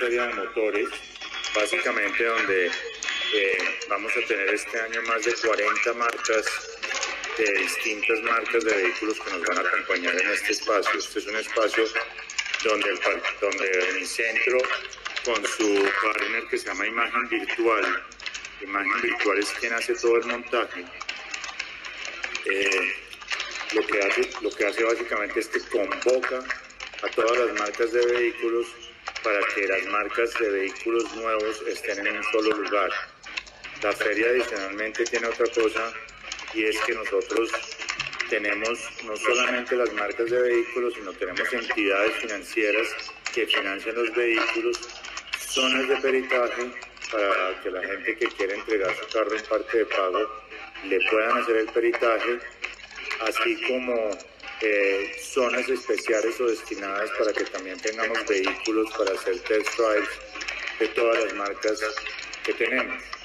feria de motores, básicamente donde eh, vamos a tener este año más de 40 marcas de distintas marcas de vehículos que nos van a acompañar en este espacio. Este es un espacio donde, el, donde mi centro, con su partner que se llama Imagen Virtual, Imagen Virtual es quien hace todo el montaje, eh, lo, que hace, lo que hace básicamente es que convoca a todas las marcas de vehículos para que las marcas de vehículos nuevos estén en un solo lugar. La feria adicionalmente tiene otra cosa y es que nosotros tenemos no solamente las marcas de vehículos, sino tenemos entidades financieras que financian los vehículos, zonas de peritaje para que la gente que quiere entregar su carro en parte de pago le puedan hacer el peritaje, así como eh, zonas especiales o destinadas para que también tengamos vehículos para hacer test drives de todas las marcas que tenemos.